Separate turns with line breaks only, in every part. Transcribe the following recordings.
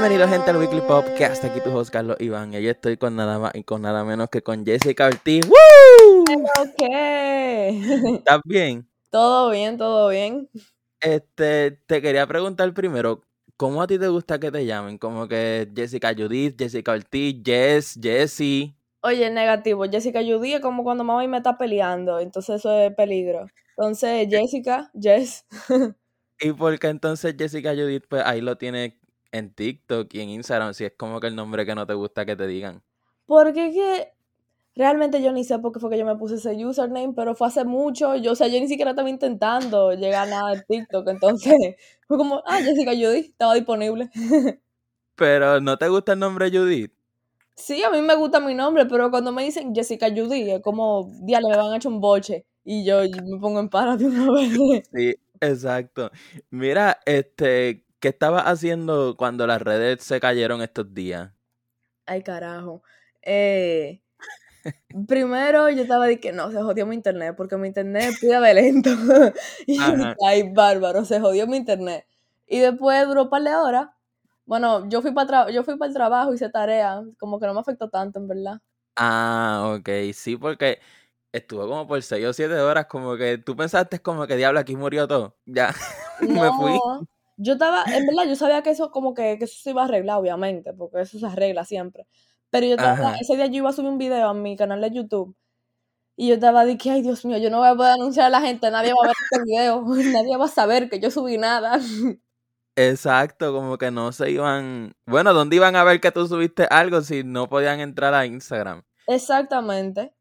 Bienvenidos gente al Weekly Pop, que hasta aquí tu host Carlos Iván. Y hoy estoy con nada más y con nada menos que con Jessica Ortiz. ¡Woo!
Ok.
¿Estás bien?
Todo bien, todo bien.
Este, te quería preguntar primero, ¿cómo a ti te gusta que te llamen? Como que Jessica Judith, Jessica Ortiz, Jess, Jessie.
Oye, negativo. Jessica Judy es como cuando mamá y me está peleando, entonces eso es peligro. Entonces, Jessica, Jess.
¿Y por qué entonces Jessica Judith, pues ahí lo tiene en TikTok y en Instagram, si es como que el nombre que no te gusta que te digan?
Porque es que realmente yo ni sé por qué fue que yo me puse ese username, pero fue hace mucho. Yo, o sea, yo ni siquiera estaba intentando llegar a nada de TikTok, entonces fue como, ah, Jessica Judy, estaba disponible.
Pero ¿no te gusta el nombre Judith?
Sí, a mí me gusta mi nombre, pero cuando me dicen Jessica Judy, es como, diablo, me van a echar un boche. Y yo, me pongo en para de una vez.
Sí, exacto. Mira, este, ¿qué estabas haciendo cuando las redes se cayeron estos días?
Ay, carajo. Eh, primero yo estaba de que no, se jodió mi internet, porque mi internet pide de lento. y
Ajá.
ay, bárbaro, se jodió mi internet. Y después duró un par de horas. Bueno, yo fui para yo fui para el trabajo, hice tarea, como que no me afectó tanto, en verdad.
Ah, ok, sí, porque estuvo como por 6 o 7 horas, como que tú pensaste como que diablo, aquí murió todo. Ya, me fui.
Yo estaba, en verdad, yo sabía que eso como que, que eso se iba a arreglar, obviamente, porque eso se arregla siempre. Pero yo estaba, ese día yo iba a subir un video a mi canal de YouTube. Y yo estaba de que, ay, Dios mío, yo no voy a poder anunciar a la gente, nadie va a ver este video, nadie va a saber que yo subí nada.
Exacto, como que no se iban. Bueno, ¿dónde iban a ver que tú subiste algo si no podían entrar a Instagram?
Exactamente.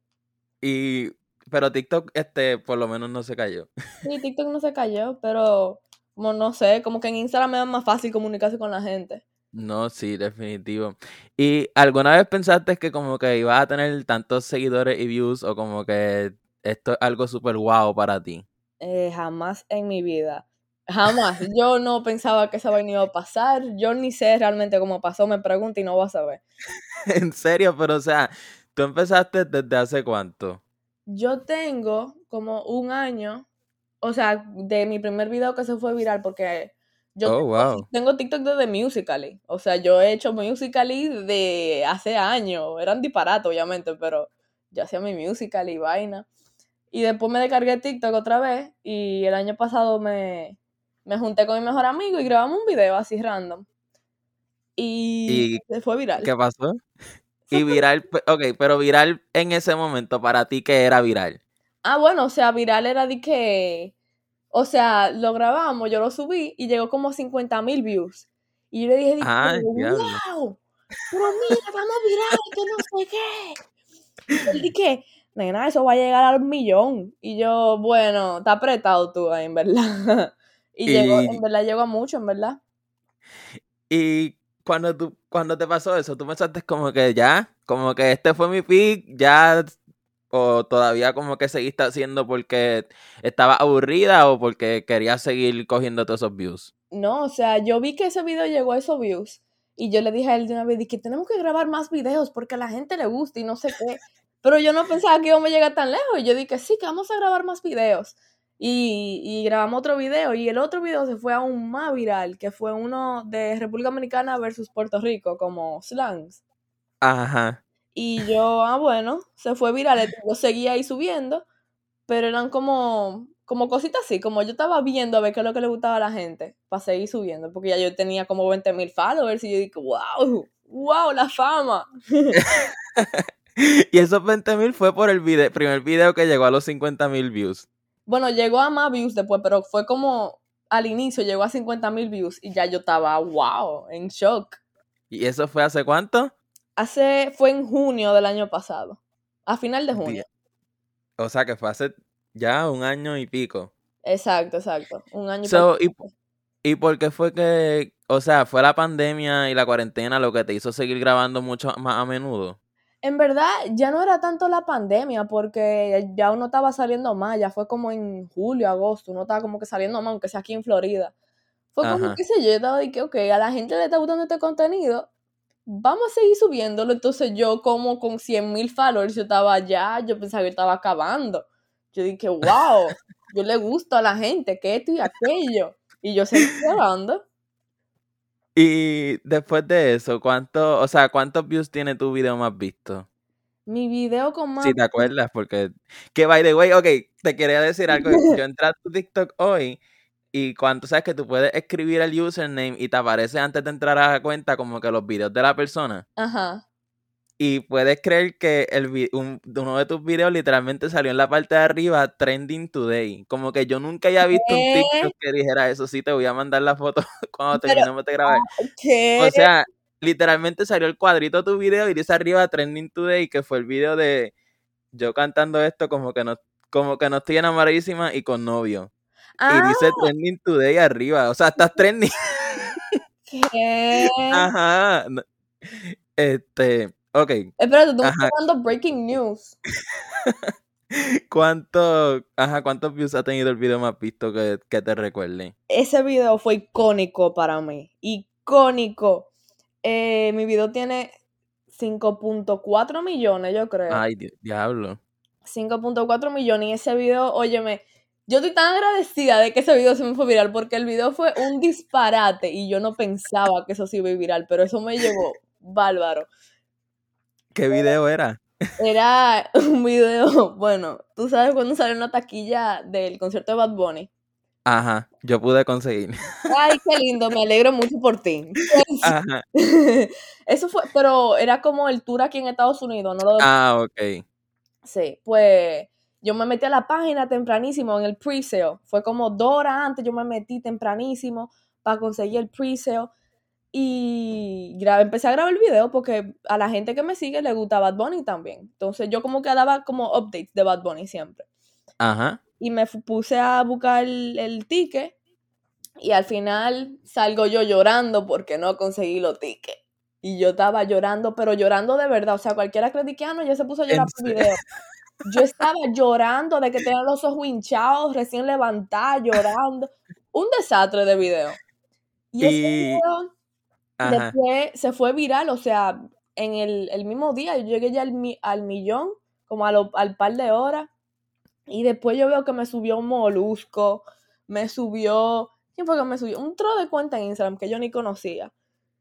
Y, pero TikTok, este, por lo menos no se cayó.
Sí, TikTok no se cayó, pero como no sé, como que en Instagram me es más fácil comunicarse con la gente.
No, sí, definitivo. ¿Y alguna vez pensaste que como que ibas a tener tantos seguidores y views o como que esto es algo súper guau para ti?
Eh, jamás en mi vida. Jamás. Yo no pensaba que esa vaina iba a pasar. Yo ni sé realmente cómo pasó. Me pregunto y no vas a saber.
En serio, pero o sea, tú empezaste desde hace cuánto?
Yo tengo como un año, o sea, de mi primer video que se fue viral, porque yo
Oh,
tengo,
wow.
tengo TikTok desde Musical.ly. O sea, yo he hecho Musical.ly de hace años. Eran disparates, obviamente, pero yo hacía mi Musical.ly y vaina. Y después me descargué TikTok otra vez y el año pasado me, me junté con mi mejor amigo y grabamos un video así random. Y,
¿Y
se fue viral.
qué pasó? Y viral, ok, pero viral en ese momento, para ti, ¿qué era viral?
Ah, bueno, o sea, viral era de que, o sea, lo grabamos, yo lo subí y llegó como 50 mil views. Y yo le dije,
diablo.
wow, pero mira, estamos viral, que no sé qué. Y él dije, nena, eso va a llegar al millón. Y yo, bueno, está apretado tú ahí, en verdad. Y llegó,
Y,
en verdad llegó a mucho, en verdad.
y cuando tú, cuando te pasó eso, tú pensaste como que ya, como que este fue mi pick, ya, o todavía como que seguiste haciendo porque estaba aburrida o porque querías seguir cogiendo todos esos views.
No, o sea, yo vi que ese video llegó a esos views y yo le dije a él de una vez, que tenemos que grabar más videos porque a la gente le gusta y no sé qué. Pero yo no pensaba que íbamos a llegar tan lejos y yo dije, sí, que vamos a grabar más videos. Y, y grabamos otro video y el otro video se fue aún más viral, que fue uno de República Dominicana versus Puerto Rico, como slangs.
Ajá.
Y yo, ah, bueno, se fue viral, yo seguía ahí subiendo, pero eran como, como cositas así, como yo estaba viendo a ver qué es lo que le gustaba a la gente, para seguir subiendo, porque ya yo tenía como 20 mil followers y yo dije, wow, wow, la fama.
Y esos 20 mil fue por el video, primer video que llegó a los 50 mil views.
Bueno, llegó a más views después, pero fue como al inicio llegó a 50 mil views y ya yo estaba, wow, en shock.
¿Y eso fue hace cuánto?
Hace, fue en junio del año pasado, a final de junio.
O sea que fue hace ya un año y pico.
Exacto, exacto, un año y
So, ¿y,
poquito.
¿y por qué fue que, o sea, fue la pandemia y la cuarentena lo que te hizo seguir grabando mucho más a menudo?
En verdad, ya no era tanto la pandemia, porque ya uno estaba saliendo más, ya fue como en julio, agosto, uno estaba como que saliendo más, aunque sea aquí en Florida. Fue como,
Ajá.
qué sé yo, yo estaba de que, ok, a la gente le está gustando este contenido, vamos a seguir subiéndolo. Entonces yo como con 100 mil followers, yo estaba ya, yo pensaba que estaba acabando. Yo dije, wow, yo le gusto a la gente, que esto y aquello. Y yo seguí grabando.
Y después de eso, ¿cuánto, o sea, cuántos views tiene tu video más visto?
Mi video con más...
Si te acuerdas, porque... Que, by the way, ok, te quería decir algo. Yo entré a tu TikTok hoy y cuando sabes que tú puedes escribir el username y te aparece antes de entrar a la cuenta como que los videos de la persona.
Ajá.
Y puedes creer que el, uno de tus videos literalmente salió en la parte de arriba, trending today. Como que yo nunca había visto un TikTok que dijera eso. Sí, te voy a mandar la foto cuando terminemos de grabar.
¿Qué?
O sea, literalmente salió el cuadrito de tu video y dice arriba trending today, que fue el video de yo cantando esto como que no, como que no estoy enamoradísima y con novio. Y dice
Ah,
trending today arriba. O sea, estás trending.
¿qué?
Ajá. Este, ok.
Espérate, tú estás dando breaking news.
¿Cuánto, ajá, ¿Cuántos views ha tenido el video más visto que, que te recuerde?
Ese video fue icónico para mí. Icónico. Eh, mi video tiene 5.4 millones, yo creo.
Ay, di- diablo.
5.4 millones. Y ese video, óyeme, yo estoy tan agradecida de que ese video se me fue viral porque el video fue un disparate y yo no pensaba que eso se iba a ir viral, pero eso me llevó bárbaro.
¿Qué video era?
Era un video, bueno, tú sabes cuando salió una taquilla del concierto de Bad Bunny.
Ajá, yo pude conseguir.
Ay, qué lindo, me alegro mucho por ti.
Ajá.
Eso fue, pero era como el tour aquí en Estados Unidos, no lo
Ah, ok.
Sí, pues yo me metí a la página tempranísimo en el pre-sale. Fue como dos horas antes, yo me metí tempranísimo para conseguir el pre-sale. Y gra- empecé a grabar el video porque a la gente que me sigue le gusta Bad Bunny también. Entonces yo como que daba como updates de Bad Bunny siempre.
Ajá.
Y me puse a buscar el, el ticket y al final salgo yo llorando porque no conseguí los tickets. Y yo estaba llorando, pero llorando de verdad. O sea, cualquiera diga, "Ah, ya se puso a llorar
¿En
por video. Yo estaba llorando de que tenía los ojos hinchados, recién levantada, llorando. Un desastre de video. Y ese
Y,
video
ajá.
después se fue viral, o sea, en el, el mismo día, yo llegué ya al, mi- al millón, como a lo- al par de horas. Y después yo veo que me subió un molusco, me subió. ¿Quién fue que me subió? Un tro de cuenta en Instagram que yo ni conocía.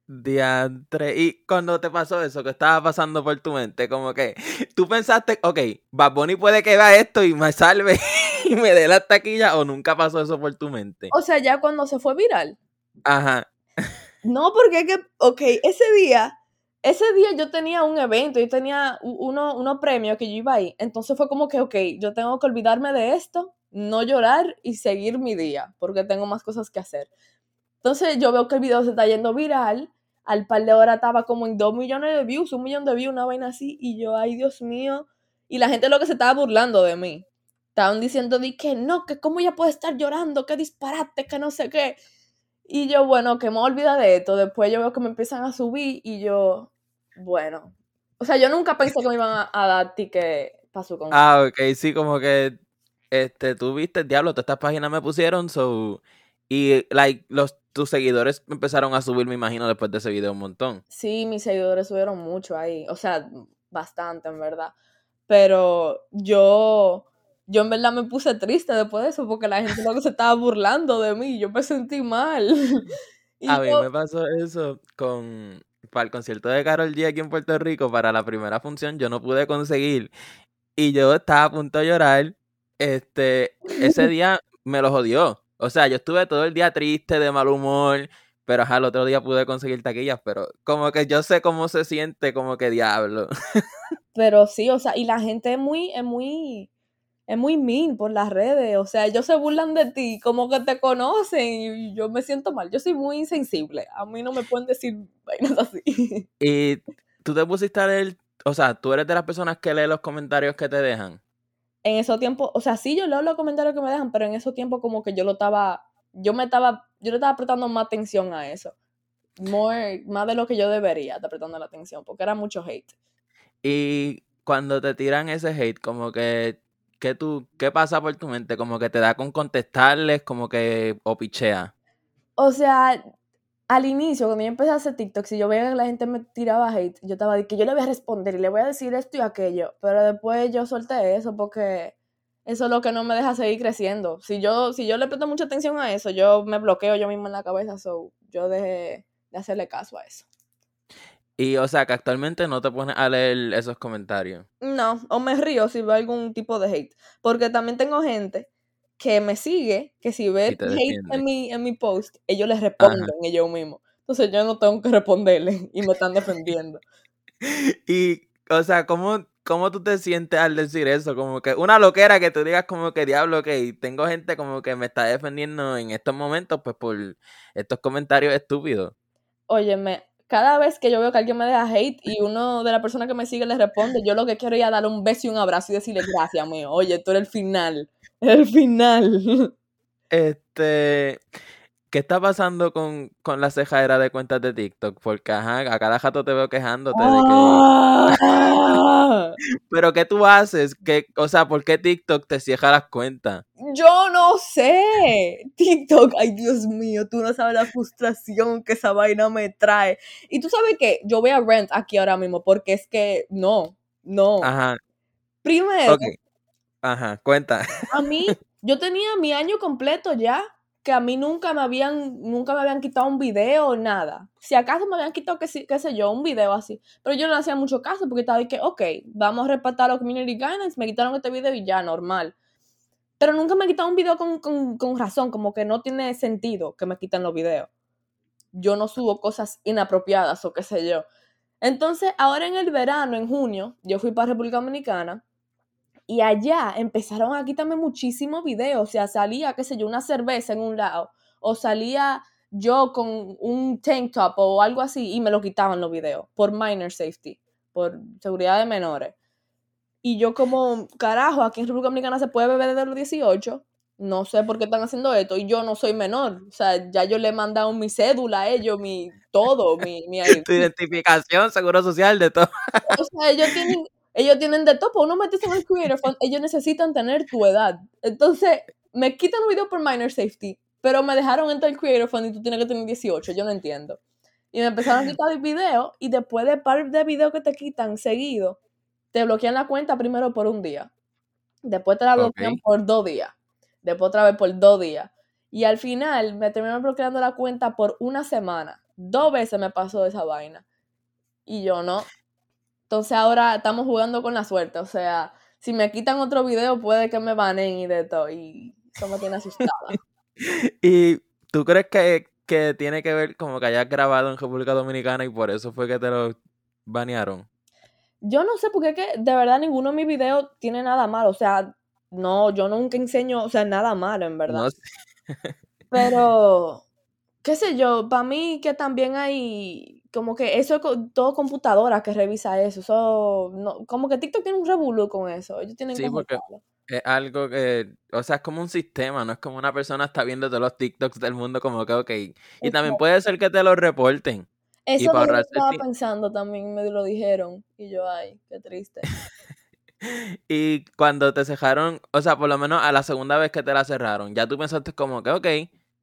Diantre. Y cuando te pasó eso, que estaba pasando por tu mente, como que tú pensaste, ok, Bad Bunny puede que vea esto y me salve y me dé la taquilla, o nunca pasó eso por tu mente.
O sea, ya cuando se fue viral.
Ajá.
No, porque es que, ok, ese día, ese día yo tenía un evento, yo tenía uno, unos premios que yo iba ahí. Entonces fue como que, ok, yo tengo que olvidarme de esto, no llorar y seguir mi día, porque tengo más cosas que hacer. Entonces yo veo que el video se está yendo viral, al par de horas estaba como en dos millones de views, un millón de views, una vaina así, y yo, ay Dios mío, y la gente lo que se estaba burlando de mí. Estaban diciendo di que no, que cómo ella puede estar llorando, que disparate, que no sé qué. Y yo, bueno, que me olvida de esto. Después yo veo que me empiezan a subir y yo, bueno. O sea, yo nunca pensé que me iban a, a dar ticket para su concierto.
Ah, ok, sí, como que este, tú viste, diablo, todas estas páginas me pusieron, so, y like, los, tus seguidores empezaron a subir, me imagino, después de ese video un montón.
Sí, mis seguidores subieron mucho ahí. O sea, bastante, en verdad. Pero yo, yo en verdad me puse triste después de eso porque la gente luego se estaba burlando de mí. Yo me sentí mal. Y
A mí
yo,
me pasó eso con, para el concierto de Carol G aquí en Puerto Rico, para la primera función, yo no pude conseguir, y yo estaba a punto de llorar, este, ese día me lo jodió, o sea, yo estuve todo el día triste, de mal humor, pero ajá, el otro día pude conseguir taquillas, pero como que yo sé cómo se siente, como que diablo.
Pero sí, o sea, y la gente es muy, es muy, es muy mean por las redes. O sea, ellos se burlan de ti, como que te conocen, y yo me siento mal. Yo soy muy insensible. A mí no me pueden decir vainas así.
Y tú te pusiste a leer, o sea, tú eres de las personas que lee los comentarios que te dejan.
En esos tiempos, o sea, sí, yo leo los comentarios que me dejan, pero en esos tiempos como que yo lo estaba, yo me estaba, yo le estaba prestando más atención a eso. More, más de lo que yo debería estar prestando la atención, porque era mucho hate.
Y cuando te tiran ese hate, como que, ¿qué, tú, ¿qué pasa por tu mente? Como que te da con contestarles, como que, o pichea.
O sea, al inicio, cuando yo empecé a hacer TikTok, si yo veía que la gente me tiraba hate, yo estaba de que yo le voy a responder y le voy a decir esto y aquello. Pero después yo solté eso porque eso es lo que no me deja seguir creciendo. Si yo, si yo le presto mucha atención a eso, yo me bloqueo yo misma en la cabeza. So, yo dejé, de hacerle caso a eso.
Y, o sea, que actualmente no te pones a leer esos comentarios.
No, o me río si veo algún tipo de hate. Porque también tengo gente que me sigue, que si ve hate
defiende.
en mi, en mi post, ellos les responden ellos mismos. Entonces yo no tengo que responderle y me están defendiendo.
Y, o sea, ¿cómo, ¿cómo tú te sientes al decir eso? Como que una loquera que tú digas como que diablo, que tengo gente como que me está defendiendo en estos momentos, pues por estos comentarios estúpidos.
Óyeme, cada vez que yo veo que alguien me deja hate y uno de las personas que me sigue le responde, yo lo que quiero es darle un beso y un abrazo y decirle gracias, mío. Oye, tú eres el final. El final.
Este, ¿qué está pasando con, con la cejadera de cuentas de TikTok? Porque, ajá, a cada jato te veo quejándote de que...
Ah.
Pero, ¿qué tú haces? ¿Qué, o sea, ¿por qué TikTok te cierra las cuentas?
Yo no sé. TikTok, ay Dios mío, tú no sabes la frustración que esa vaina me trae. Y tú sabes que yo voy a rent aquí ahora mismo porque es que no, no.
Ajá,
Primero.
Ajá, cuenta.
a mí, yo tenía mi año completo ya, que a mí nunca me habían, nunca me habían quitado un video o nada. Si acaso me habían quitado, qué, sé- yo, un video así. Pero yo no hacía mucho caso porque estaba de que, ok, vamos a respetar los community guidelines, me quitaron este video y ya, normal. Pero nunca me quitaron un video con, con, con razón, como que no tiene sentido que me quiten los videos. Yo no subo cosas inapropiadas o qué sé yo. Entonces, ahora en el verano, en junio, yo fui para República Dominicana y allá empezaron a quitarme muchísimos videos. O sea, salía, qué sé yo, una cerveza en un lado. O salía yo con un tank top o algo así y me lo quitaban los videos. Por minor safety. Por seguridad de menores. Y yo como, carajo, aquí en República Dominicana se puede beber desde los 18. No sé por qué están haciendo esto. Y yo no soy menor. O sea, ya yo le he mandado mi cédula a ellos, mi todo, mi, mi.
Tu identificación, seguro social, de todo.
O sea, ellos tienen, ellos tienen de todo, para uno meterse en el Creator Fund, ellos necesitan tener tu edad. Entonces, me quitan un video por minor safety, pero me dejaron entrar al Creator Fund y tú tienes que tener 18, yo no entiendo. Y me empezaron a quitar el video y después de par de videos que te quitan seguido, te bloquean la cuenta primero por un día. Después te la bloquean por dos días. Después otra vez por dos días. Y al final me terminaron bloqueando la cuenta por una semana. Dos veces me pasó esa vaina. Y yo no. Entonces ahora estamos jugando con la suerte. O sea, si me quitan otro video, puede que me banen y de todo. Y eso me tiene asustada.
¿Y tú crees que, que tiene que ver como que hayas grabado en República Dominicana y por eso fue que te lo banearon?
Yo no sé porque es que de verdad ninguno de mis videos tiene nada malo. O sea, no, yo nunca enseño, o sea, nada malo en verdad.
No sé.
Pero, qué sé yo, para mí que también hay, como que eso es todo computadora que revisa eso. Eso, no, como que TikTok tiene un revolú con eso. Ellos tienen
Sí,
que
porque es algo que, o sea, es como un sistema, no es como una persona está viendo todos los TikToks del mundo como que, ok. Y también puede ser que te lo reporten.
Eso
para
que
ahorrarse
estaba pensando también, me lo dijeron. Y yo, ay, qué triste.
Y cuando te cerraron, o sea, por lo menos a la segunda vez que te la cerraron, ya tú pensaste como que, ok,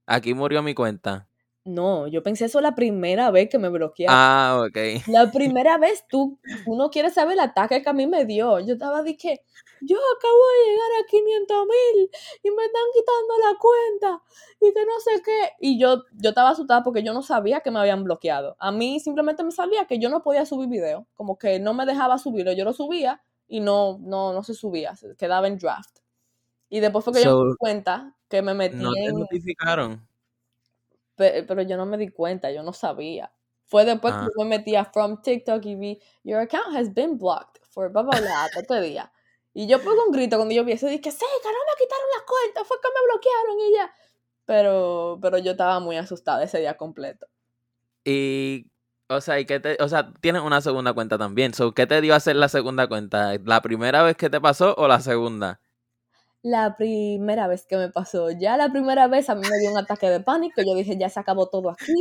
aquí murió mi cuenta.
No, yo pensé eso la primera vez que me bloquearon.
Ah, ok.
La primera vez tú, uno quiere saber el ataque que a mí me dio. Yo estaba de que, yo acabo de llegar a 500 mil y me están quitando la cuenta y que no sé qué. Y yo, yo estaba asustada porque yo no sabía que me habían bloqueado. A mí simplemente me salía que yo no podía subir video, como que no me dejaba subirlo. Yo lo subía y no, no, no se subía, se quedaba en draft. Y después fue que yo me di cuenta que me metí
no te notificaron.
Pe- pero yo no me di cuenta, yo no sabía. Fue después que
Ah,
yo me metí a From TikTok y vi, Your account has been blocked for blah blah blah hasta este día. Y yo pegué un grito cuando yo vi eso, dije, sí, que no me quitaron la cuenta, fue que me bloquearon y ya. Pero, pero yo estaba muy asustada ese día completo.
y, o sea, ¿y qué te, o sea, tienes una segunda cuenta también. So, ¿qué te dio a hacer la segunda cuenta? ¿La primera vez que te pasó o la segunda?
La primera vez que me pasó, ya la primera vez a mí me dio un ataque de pánico, yo dije, ya se acabó todo aquí,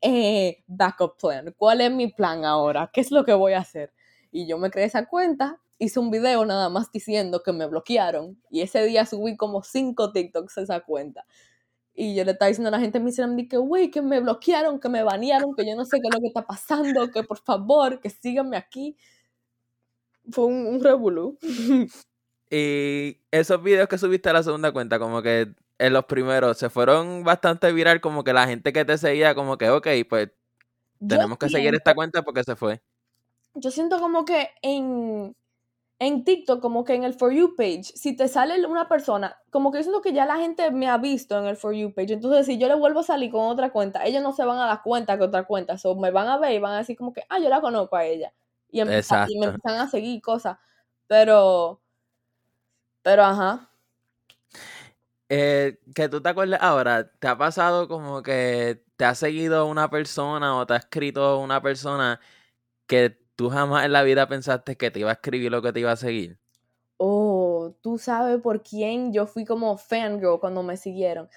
eh, backup plan, ¿cuál es mi plan ahora? ¿Qué es lo que voy a hacer? Y yo me creé esa cuenta, hice un video nada más diciendo que me bloquearon, y ese día subí como cinco TikToks a esa cuenta. Y yo le estaba diciendo a la gente en mi Instagram, que, güey, que me bloquearon, que me banearon, que yo no sé qué es lo que está pasando, que por favor, que síganme aquí. Fue un, un revolú.
Y esos videos que subiste a la segunda cuenta, como que en los primeros, se fueron bastante viral, como que la gente que te seguía, como que, ok, pues tenemos que seguir esta cuenta porque se fue.
Yo siento como que en, en TikTok, como que en el For You page, si te sale una persona, como que yo siento que ya la gente me ha visto en el For You page. Entonces, si yo le vuelvo a salir con otra cuenta, ellos no se van a dar cuenta que otra cuenta. O me van a ver y van a decir como que, ah, yo la conozco a ella. Y, y me empiezan a seguir cosas. Pero, pero ajá.
Eh, que tú te acuerdas ahora, ¿te ha pasado como que te ha seguido una persona o te ha escrito una persona que tú jamás en la vida pensaste que te iba a escribir lo que te iba a seguir?
Oh, tú sabes por quién yo fui como fangirl cuando me siguieron.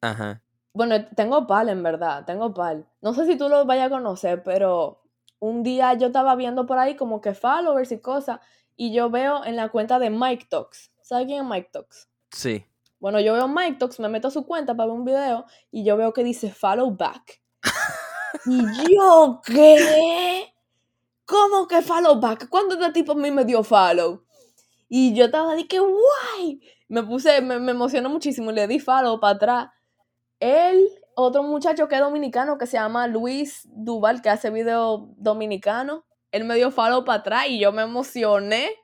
Ajá. Bueno, tengo pal en verdad, tengo pal. No sé si tú lo vayas a conocer, pero un día yo estaba viendo por ahí como que followers y cosas, y yo veo en la cuenta de Mike Talks. ¿Sabes quién es Mike Talks? Sí. Bueno, yo veo Mike Talks, me meto a su cuenta para ver un video y yo veo que dice follow back. y yo, ¿qué? ¿Cómo que follow back? ¿Cuándo este tipo a mí me dio follow? Y yo estaba de que, guay. Me puse, me, me emocionó muchísimo, le di follow para atrás. Él, otro muchacho que es dominicano que se llama Luis Duval, que hace video dominicano, él me dio follow para atrás y yo me emocioné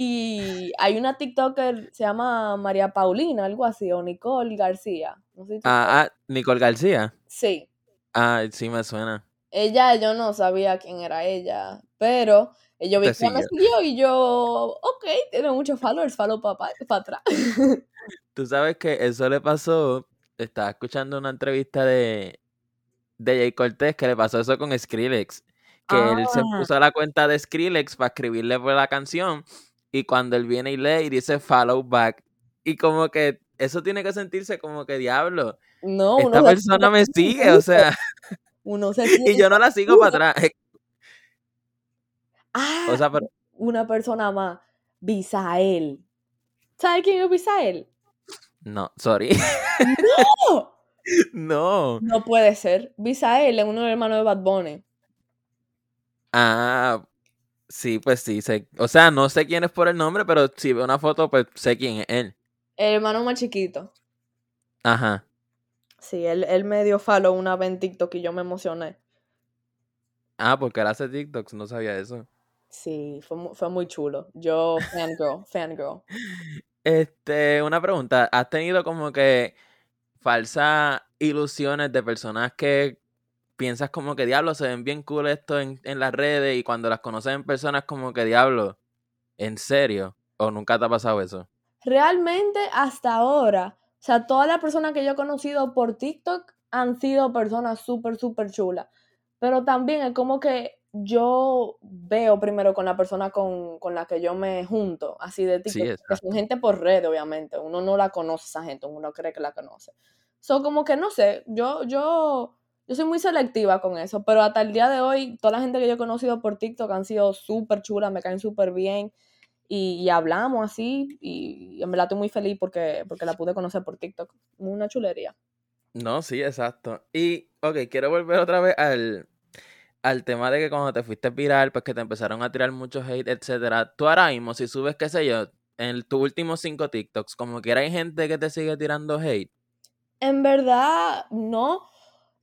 y hay una TikToker, se llama María Paulina, algo así, o Nicole García.
ah, ah, Nicole García. Sí. Ah, sí me suena.
Ella, yo no sabía quién era ella, pero yo vi que me siguió y yo, ok, tiene muchos followers, follow para atrás.
Tú sabes que eso le pasó, estaba escuchando una entrevista de, de Jay Cortés que le pasó eso con Skrillex, que él se ah. puso a la cuenta de Skrillex para escribirle por la canción y cuando él viene y lee y dice follow back. Y como que eso tiene que sentirse como que diablo. No, esta persona me sigue, o sea. Uno se y yo no la sigo para atrás.
Ah, o sea, pero... una persona más, Bisael. ¿Sabes quién es Bisael?
No, sorry.
¡No! no. No puede ser. Bisael es uno de los hermanos de Bad Bunny.
Ah, Sí, pues sí, sé, o sea, no sé quién es por el nombre, pero si veo una foto, pues sé quién es él.
El hermano más chiquito. Ajá. Sí, él, él me dio follow una vez en TikTok y yo me emocioné.
Ah, porque él hace TikToks, no sabía eso.
Sí, fue, fue muy chulo. Yo, fangirl, fangirl.
Este, una pregunta, ¿has tenido como que falsas ilusiones de personas que piensas como que diablo, se ven bien cool esto en, las redes y cuando las conoces en persona es como que diablo, ¿en serio? ¿O nunca te ha pasado eso?
Realmente hasta ahora, o sea, todas las personas que yo he conocido por TikTok han sido personas súper, súper chulas. Pero también es como que yo veo primero con la persona con, la que yo me junto, así de TikTok, que son gente por red, obviamente. Uno no la conoce esa gente, uno cree que la conoce. Son como que no sé, yo, yo yo soy muy selectiva con eso, pero hasta el día de hoy, toda la gente que yo he conocido por TikTok han sido súper chulas, me caen súper bien y, hablamos así y en verdad estoy muy feliz porque, porque la pude conocer por TikTok. Una chulería.
No, sí, exacto. Y, ok, quiero volver otra vez al, al tema de que cuando te fuiste viral, pues que te empezaron a tirar mucho hate, etcétera. Tú ahora mismo, si subes, qué sé yo, en tus últimos cinco TikToks, como que hay gente que te sigue tirando hate.
En verdad, no.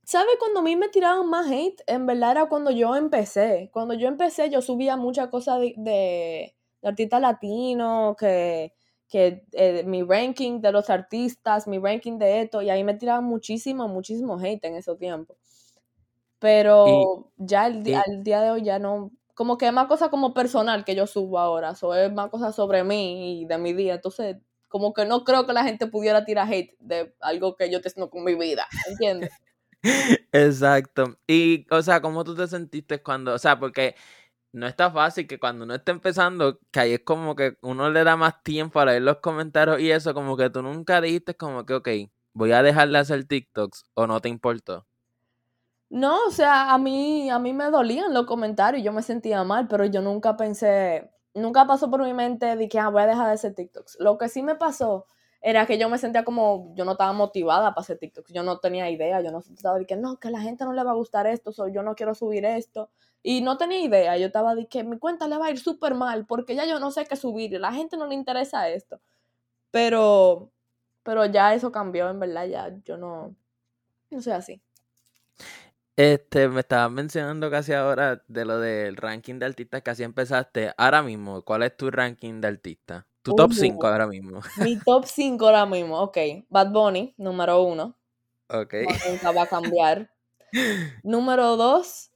¿Sabe cuando a mí me tiraban más hate? En verdad era cuando yo empecé. Cuando yo empecé, yo subía muchas cosas de, de, artistas latinos, que, que eh, mi ranking de los artistas, mi ranking de esto, y ahí me tiraban muchísimo, muchísimo hate en ese tiempo. Pero ya el, al día de hoy ya no, como que es más cosa como personal que yo subo ahora, so, es más cosas sobre mí y de mi día, entonces como que no creo que la gente pudiera tirar hate de algo que yo te con mi vida, ¿entiendes?
Exacto. Y, o sea, ¿cómo tú te sentiste cuando, o sea, porque no está fácil que cuando uno está empezando, que ahí es como que uno le da más tiempo a leer los comentarios y eso, como que tú nunca dijiste como que, ok, voy a dejar de hacer TikToks o no te importó.
No, o sea, a mí, a mí me dolían los comentarios, yo me sentía mal, pero yo nunca pensé, nunca pasó por mi mente de que ah, voy a dejar de hacer TikToks. Lo que sí me pasó era que yo me sentía como, yo no estaba motivada para hacer TikTok, yo no tenía idea, yo no estaba de que no, que a la gente no le va a gustar esto, so, yo no quiero subir esto, y no tenía idea, yo estaba de que mi cuenta le va a ir súper mal, porque ya yo no sé qué subir, la gente no le interesa esto, pero, pero ya eso cambió, en verdad, ya yo no, no soy así.
Este, me estabas mencionando casi ahora de lo del ranking de artistas que así empezaste. Ahora mismo, ¿cuál es tu ranking de artistas? Tu top 5
Uh,
ahora mismo.
Mi top 5 ahora mismo, ok. Bad Bunny, número uno.
Ok.
No, nunca va a cambiar. Número 2,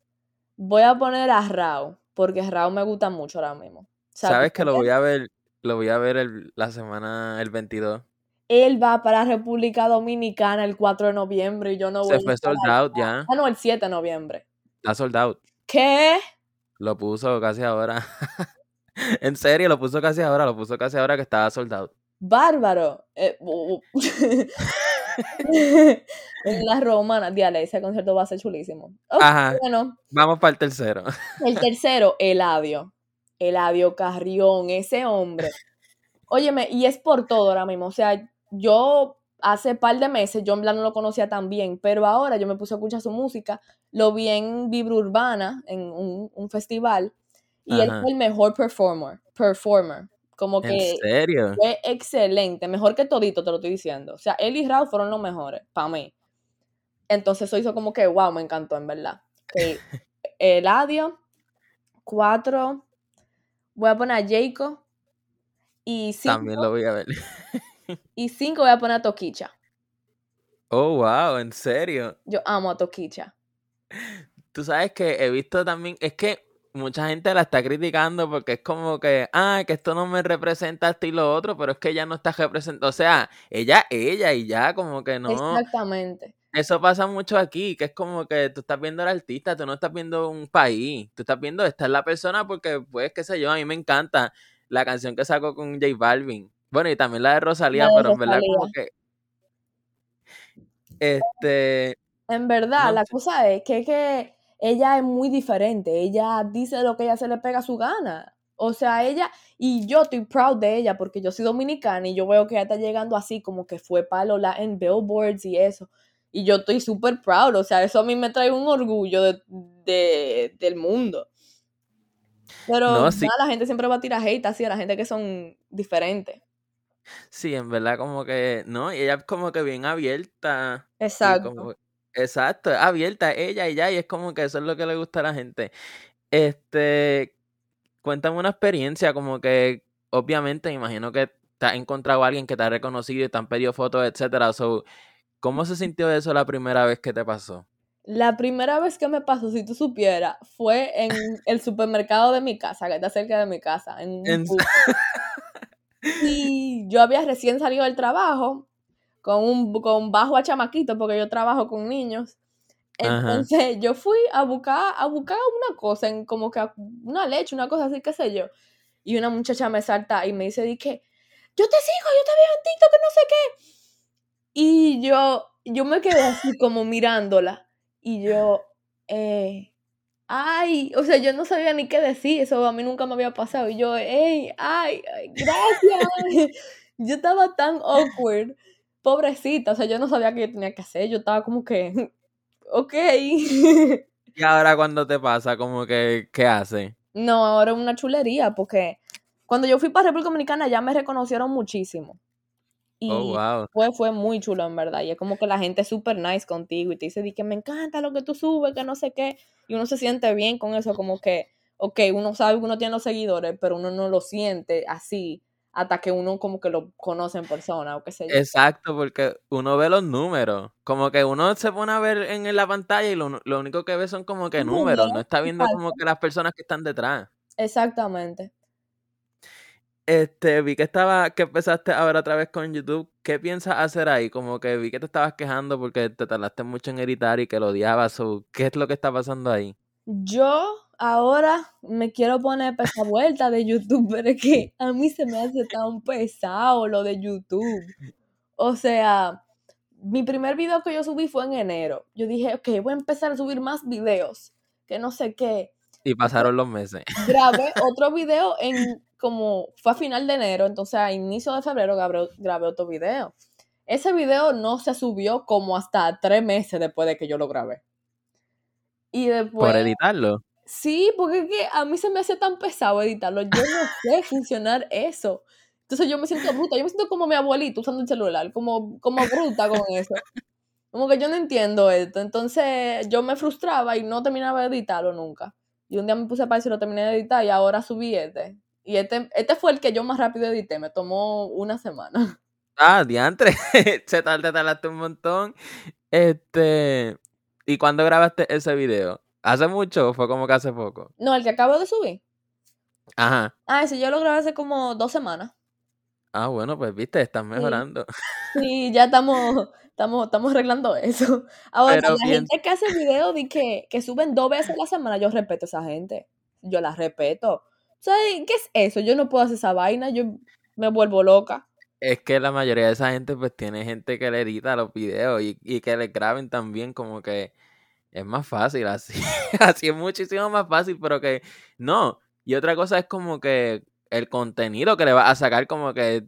voy a poner a Rao, porque Rao me gusta mucho ahora mismo. Sea,
Sabes que lo voy a ver, lo voy a ver el- la semana, el 22.
él va para República Dominicana el 4 de noviembre y yo no voy
Se
a
fue
estar
sold out ya.
Ah, no, el 7 de noviembre.
Está sold out.
¿Qué?
Lo puso casi ahora. En serio, lo puso casi ahora, lo puso casi ahora que estaba sold out.
Bárbaro. Eh, en la romana, diale, ese concierto va a ser chulísimo.
Ajá,
bueno,
vamos para el tercero.
el tercero, Eladio. Eladio Carrión, ese hombre. Óyeme, y es por todo ahora mismo. O sea, yo hace par de meses, yo en plan no lo conocía tan bien, pero ahora yo me puse a escuchar su música, lo vi en Vibra Urbana, en un, un festival, y él fue el mejor performer, performer. Como
¿En
que
serio?
fue excelente, mejor que todito, te lo estoy diciendo. O sea, él y Raúl fueron los mejores, para mí. Entonces eso hizo como que, wow, me encantó, en verdad. Ok, Eladio, cuatro, voy a poner a Jacob, y
También
cinco,
lo voy a ver.
y cinco voy a poner a Toquicha.
Oh, wow, en serio.
Yo amo a Toquicha.
Tú sabes que he visto también, es que mucha gente la está criticando porque es como que, ah, que esto no me representa esto y lo otro, pero es que ella no está representando, o sea, ella, ella y ya, como que no.
Exactamente.
Eso pasa mucho aquí, que es como que tú estás viendo al artista, tú no estás viendo un país, tú estás viendo esta es la persona porque, pues, qué sé yo, a mí me encanta la canción que sacó con J Balvin. Bueno, y también la de Rosalía,
La de
pero en verdad como que, este,
En verdad,
no
la cosa es que, que ella es muy diferente. Ella dice lo que ella se le pega a su gana. O sea, ella, y yo estoy proud de ella porque yo soy dominicana y yo veo que ella está llegando así como que fue palo en billboards y eso. Y yo estoy súper proud. O sea, eso a mí me trae un orgullo de, de- del mundo. Pero
No, sí,
nada, la gente siempre va a tirar hate así a la gente que son diferentes.
sí, en verdad como que, no, y ella es como que bien abierta
Exacto.
como, exacto, abierta ella y ya, y es como que eso es lo que le gusta a la gente. Este, cuéntame una experiencia, como que, obviamente, me imagino que te has encontrado a alguien que te ha reconocido y te han pedido fotos, etcétera. So, ¿cómo se sintió eso la primera vez que te pasó?
La primera vez que me pasó, si tú supieras, fue en el supermercado de mi casa, que está cerca de mi casa, en un
En-.
Y yo había recién salido del trabajo con un con bajo a chamaquito, porque yo trabajo con niños.
Ajá.
Entonces yo fui a buscar, a buscar una cosa, en como que una leche, una cosa así, qué sé yo. Y una muchacha me salta y me dice, dije, yo te sigo, yo te veo en TikTok, que no sé qué. Y yo, yo me quedé así como mirándola. Y yo, eh, ay, o sea, yo no sabía ni qué decir, eso a mí nunca me había pasado. Y yo, hey, ay, ay, gracias. Yo estaba tan awkward, pobrecita, o sea, yo no sabía qué yo tenía que hacer, yo estaba como que, ok.
Y ahora cuando te pasa, como que, ¿qué hace?
No, ahora es una chulería, porque cuando yo fui para República Dominicana ya me reconocieron muchísimo.
Oh,
Y
wow.
fue, fue muy chulo, en verdad. Y es como que la gente es súper nice contigo y te dice, di que me encanta lo que tú subes, que no sé qué. Y uno se siente bien con eso, como que, ok, uno sabe que uno tiene los seguidores, pero uno no lo siente así hasta que uno como que lo conoce en persona o qué sé yo.
Exacto, porque uno ve los números. Como que uno se pone a ver en la pantalla y lo, lo único que ve son como que números. No está viendo como que las personas que están detrás.
Exactamente.
Este, vi que estaba, que empezaste ahora otra vez con YouTube. ¿Qué piensas hacer ahí? Como que vi que te estabas quejando porque te tardaste mucho en editar y que lo odiabas. o ¿Qué es lo que está pasando ahí?
Yo ahora me quiero poner esa vuelta de YouTube, pero es que a mí se me hace tan pesado lo de YouTube. O sea, mi primer video que yo subí fue en enero. Yo dije, ok, voy a empezar a subir más videos, que no sé qué.
Y pasaron los meses.
Grabé otro video en como fue a final de enero, entonces a inicio de febrero grabé, grabé otro video. Ese video no se subió como hasta tres meses después de que yo lo grabé. Y
Por
después,
editarlo.
Sí, porque es que a mí se me hace tan pesado editarlo. Yo no sé funcionar eso. Entonces yo me siento bruta, yo me siento como mi abuelito usando el celular, como, como bruta con eso. Como que yo no entiendo esto. Entonces yo me frustraba y no terminaba de editarlo nunca. Y un día me puse para eso y lo terminé de editar y ahora subí este. Y este, este fue el que yo más rápido edité. Me tomó una semana.
Ah, diantre. Se tarda, tardaste un montón. Este. ¿Y cuándo grabaste ese video? ¿Hace mucho o fue como que hace poco?
No, el que acabo de subir.
Ajá.
Ah, ese yo lo grabé hace como dos semanas.
Ah, bueno, pues viste, estás mejorando.
Sí, ya estamos, estamos, estamos arreglando eso. Ahora,
Pero
la
bien-
gente que hace videos de que, que suben dos veces a la semana, yo respeto a esa gente. Yo la respeto. Sea, ¿qué es eso? Yo no puedo hacer esa vaina, yo me vuelvo loca.
Es que la mayoría de esa gente, pues tiene gente que le edita los videos y, y que les graben también, como que es más fácil así. así es muchísimo más fácil, pero que no. Y otra cosa es como que el contenido que le vas a sacar, como que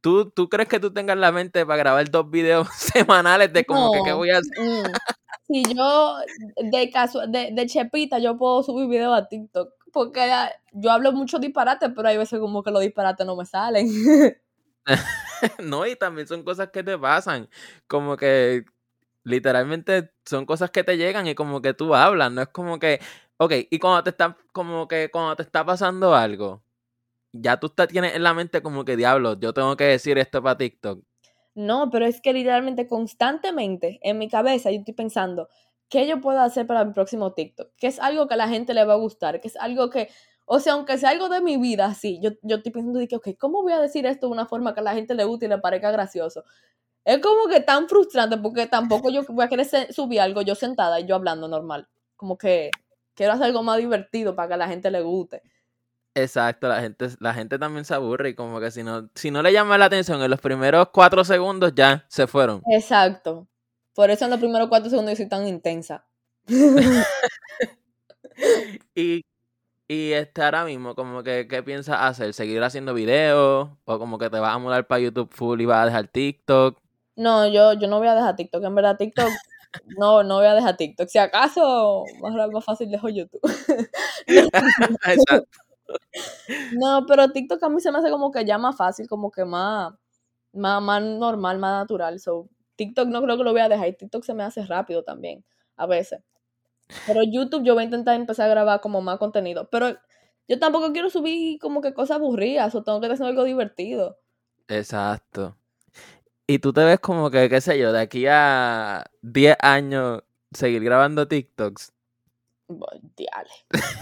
tú, tú crees que tú tengas la mente para grabar dos videos semanales de como que qué voy a hacer.
Mm. Si yo, de caso, de, de chepita, yo puedo subir videos a TikTok. Porque yo hablo mucho disparate, pero hay veces como que los disparates no me salen.
No, y también son cosas que te pasan. Como que literalmente son cosas que te llegan y como que tú hablas. No es como que, ok, y cuando te está, como que cuando te está pasando algo, ya tú te tienes en la mente como que diablo, yo tengo que decir esto para TikTok.
No, pero es que literalmente constantemente en mi cabeza yo estoy pensando, ¿qué yo puedo hacer para mi próximo TikTok? Que es algo que a la gente le va a gustar, que es algo que, o sea, aunque sea algo de mi vida, sí, yo, yo estoy pensando de que, ok, ¿cómo voy a decir esto de una forma que a la gente le guste y le parezca gracioso? Es como que tan frustrante porque tampoco yo voy a querer subir algo yo sentada y yo hablando normal. Como que quiero hacer algo más divertido para que a la gente le guste.
Exacto, la gente, la gente también se aburre y como que si no, si no le llama la atención en los primeros cuatro segundos ya se fueron.
Exacto. Por eso en los primeros cuatro segundos yo soy tan intensa.
Y, y este ahora mismo, como que, ¿qué piensas hacer? ¿Seguir haciendo videos? ¿O como que te vas a mudar para YouTube full y vas a dejar TikTok?
No, yo, yo no voy a dejar TikTok. En verdad, TikTok, no, no voy a dejar TikTok. Si acaso, más, más fácil dejo YouTube.
Exacto.
No, pero TikTok a mí se me hace como que ya más fácil, como que más, más, más normal, más natural. So, TikTok no creo que lo voy a dejar. Y TikTok se me hace rápido también, a veces. Pero YouTube yo voy a intentar empezar a grabar como más contenido. Pero yo tampoco quiero subir como que cosas aburridas o tengo que hacer algo divertido.
Exacto. Y tú te ves como que, qué sé yo, de aquí a 10 años seguir grabando TikToks.
Bueno, diale.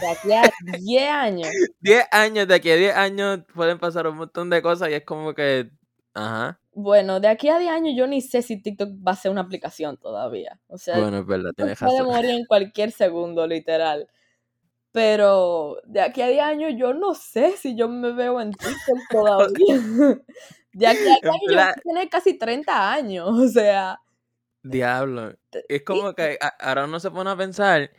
De aquí a 10 años.
10 años, de aquí a 10 años pueden pasar un montón de cosas y es como que, ajá,
Bueno, de aquí a 10 años yo ni sé si TikTok va a ser una aplicación todavía. O sea,
bueno, es verdad, tienes
puede
razón.
morir en cualquier segundo, literal. Pero de aquí a 10 años yo no sé si yo me veo en TikTok todavía. De aquí a 10
En
años yo voy
verdad-
a tener casi 30 años. O sea,
Diablo. Es como que ahora uno se pone a pensar,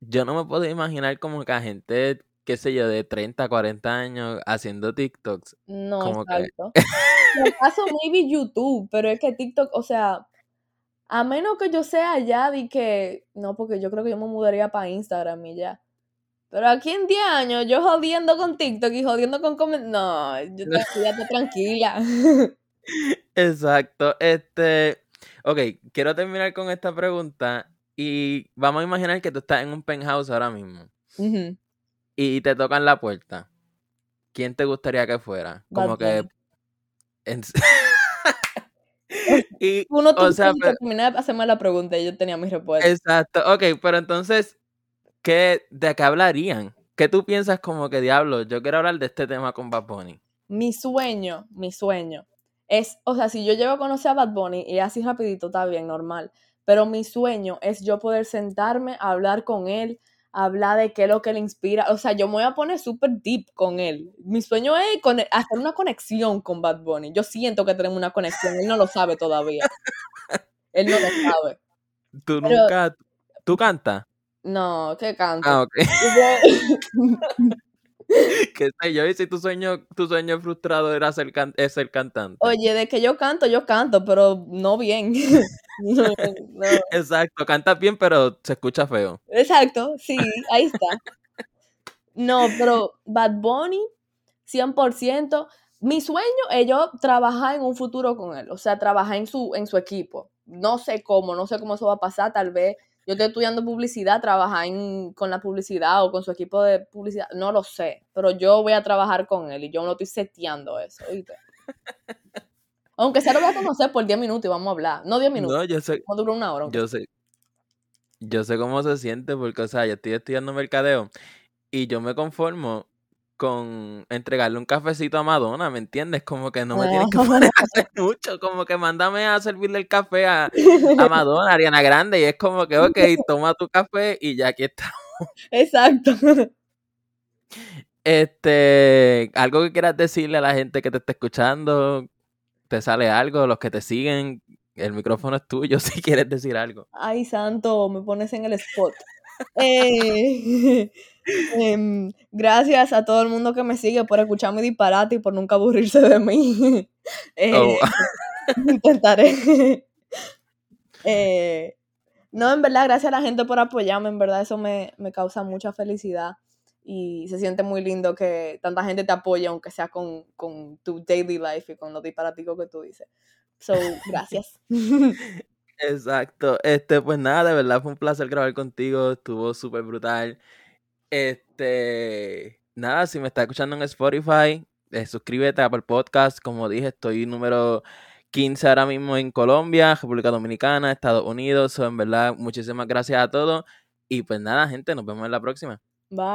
yo no me puedo imaginar como que a gente, qué sé yo, de 30, 40 años haciendo TikToks.
no,
Como que-
exacto. En caso, maybe YouTube, pero es que TikTok, o sea, a menos que yo sea ya de que, no, porque yo creo que yo me mudaría para Instagram y ya. Pero aquí en 10 años, yo jodiendo con TikTok y jodiendo con comen- No, yo te, quédate tranquila.
Exacto. Este, ok, quiero terminar con esta pregunta y vamos a imaginar que tú estás en un penthouse ahora mismo y te tocan la puerta. ¿Quién te gustaría que fuera?
Bad
Como que... En- y,
Uno
o sea, pero-
terminé de hacerme la pregunta y yo tenía mi respuesta.
Exacto, ok, pero entonces, ¿qué, ¿de qué hablarían? ¿Qué tú piensas como que diablo? Yo quiero hablar de este tema con Bad Bunny.
Mi sueño, mi sueño es, o sea, si yo llego a conocer a Bad Bunny y así rapidito está bien, normal, pero mi sueño es yo poder sentarme a hablar con él, hablar de qué es lo que le inspira, o sea, yo me voy a poner súper deep con él. Mi sueño es cone- hacer una conexión con Bad Bunny. Yo siento que tenemos una conexión, él no lo sabe todavía. Él no lo sabe.
¿Tú
Pero-
nunca, tú cantas?
No, qué canto.
Ah, ok. ¿Qué sé yo? Y si tu sueño, tu sueño frustrado era ser, can- es ser cantante.
Oye, de que yo canto, yo canto, pero no bien. No, no.
Exacto, cantas bien, pero se escucha feo.
Exacto, sí, ahí está. No, pero Bad Bunny, 100%. Mi sueño es yo trabajar en un futuro con él, o sea, trabajar en su, en su equipo. no sé cómo, no sé cómo eso va a pasar, tal vez yo estoy estudiando publicidad, trabajar con la publicidad o con su equipo de publicidad, no lo sé, pero yo voy a trabajar con él y yo no estoy seteando eso, ¿viste? Aunque sea lo voy a conocer por 10 minutos y vamos a hablar. No 10 minutos.
No, yo sé.
No dura una hora.
Yo sé. Yo sé cómo se siente porque, o sea, yo estoy estudiando mercadeo y yo me conformo con entregarle un cafecito a Madonna, ¿me entiendes? Como que no me tienes que poner a hacer mucho, como que mándame a servirle el café a, a Madonna, Ariana Grande, y es como que, ok, toma tu café y ya aquí estamos.
Exacto.
Este, algo que quieras decirle a la gente que te está escuchando, te sale algo, los que te siguen, el micrófono es tuyo si quieres decir algo.
Ay, santo, me pones en el spot. Eh, em, gracias a todo el mundo que me sigue por escuchar mi disparate y por nunca aburrirse de mí. Eh, oh. Intentaré. Eh, no, en verdad, gracias a la gente por apoyarme, en verdad eso me, me causa mucha felicidad y se siente muy lindo que tanta gente te apoye, aunque sea con, con tu daily life y con lo disparático que tú dices. So, gracias.
Exacto. Este, pues nada, de verdad fue un placer grabar contigo. Estuvo súper brutal. Este, nada, si me estás escuchando en Spotify, eh, suscríbete a Apple Podcast. Como dije, estoy número 15 ahora mismo en Colombia, República Dominicana, Estados Unidos. So, en verdad, muchísimas gracias a todos. Y pues nada, gente, nos vemos en la próxima.
Bye.